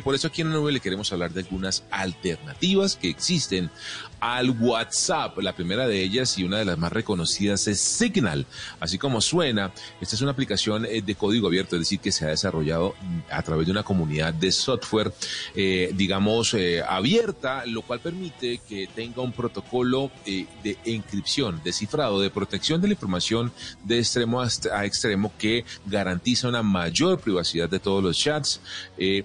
Por eso aquí en la nube le queremos hablar de algunas alternativas que existen al WhatsApp. La primera de ellas y una de las más reconocidas es Signal. Así como suena, esta es una aplicación eh, de código abierto, es decir, que se ha desarrollado a través de una comunidad de software, eh, digamos, eh, abierta, lo cual permite que tenga un protocolo de encripción, de cifrado, de protección de la información de extremo a extremo que garantiza una mayor privacidad de todos los chats.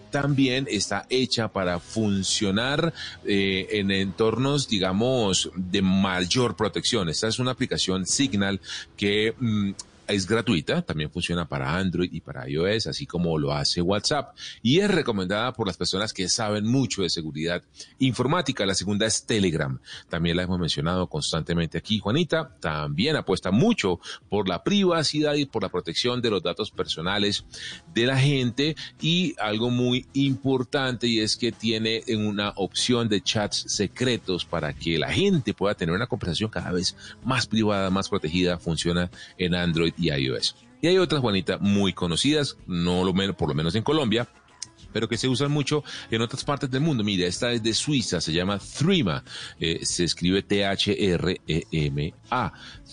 también está hecha para funcionar en entornos, digamos, de mayor protección. Esta es una aplicación Signal que mm, es gratuita, también funciona para Android y para iOS, así como lo hace WhatsApp, y es recomendada por las personas que saben mucho de seguridad informática. La segunda es Telegram, también la hemos mencionado constantemente aquí. Juanita también apuesta mucho por la privacidad y por la protección de los datos personales de la gente y algo muy importante y es que tiene una opción de chats secretos para que la gente pueda tener una conversación cada vez más privada, más protegida, funciona en Android y iOS. Y hay otras, Juanita, muy conocidas, no lo menos, por lo menos en Colombia, pero que se usan mucho en otras partes del mundo. Mira, esta es de Suiza, se llama Threema, eh, se escribe T-H-R-E-M-A.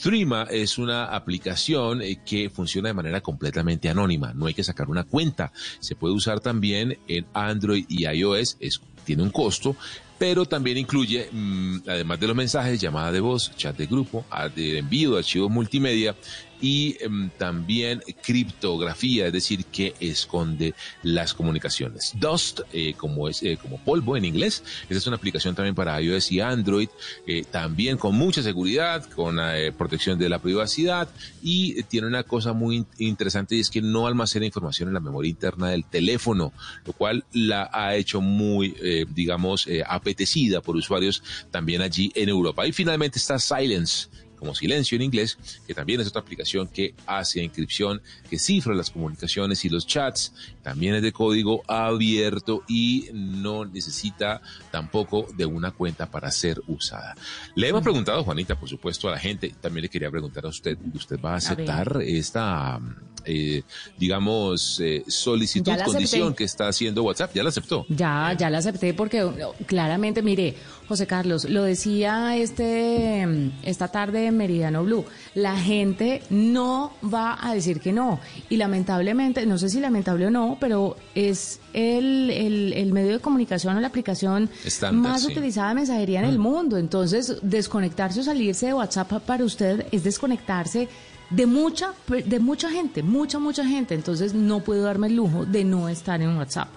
Threema es una aplicación eh, que funciona de manera completamente anónima, no hay que sacar una cuenta. Se puede usar también en Android y iOS, tiene un costo, pero también incluye, mm, además de los mensajes, llamada de voz, chat de grupo, envío de archivos multimedia y em, también criptografía, es decir, que esconde las comunicaciones. Dust, eh, como es eh, como polvo en inglés, esa es una aplicación también para iOS y Android, eh, también con mucha seguridad, con protección de la privacidad y tiene una cosa muy interesante y es que no almacena información en la memoria interna del teléfono, lo cual la ha hecho muy, digamos, apetecida por usuarios también allí en Europa. Y finalmente está Silence como Silencio en inglés, que también es otra aplicación que hace inscripción, que cifra las comunicaciones y los chats, también es de código abierto y no necesita tampoco de una cuenta para ser usada. Le hemos preguntado, Juanita, por supuesto, a la gente, también le quería preguntar a usted, ¿usted va a aceptar esta eh, digamos, eh, solicitud, condición que está haciendo WhatsApp. ¿Ya la aceptó? Ya, ya la acepté porque claramente, mire, José Carlos, lo decía este esta tarde en Meridiano Blue, la gente no va a decir que no. Y lamentablemente, no sé si lamentable o no, pero es el, el, medio de comunicación o la aplicación más utilizada de mensajería en el mm. mundo. Entonces, desconectarse o salirse de WhatsApp para usted es desconectarse de mucha, de mucha gente, mucha, mucha gente. Entonces no puedo darme el lujo de no estar en WhatsApp.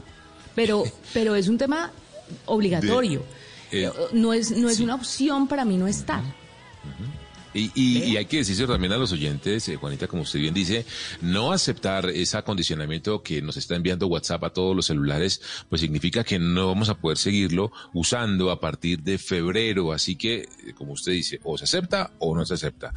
Pero, pero es un tema obligatorio. Eh, no es, no es una opción para mí no estar. Y, hay que decirse también a los oyentes, eh, Juanita, como usted bien dice, no aceptar ese acondicionamiento que nos está enviando WhatsApp a todos los celulares, pues significa que no vamos a poder seguirlo usando a partir de febrero. Así que, eh, como usted dice, o se acepta o no se acepta.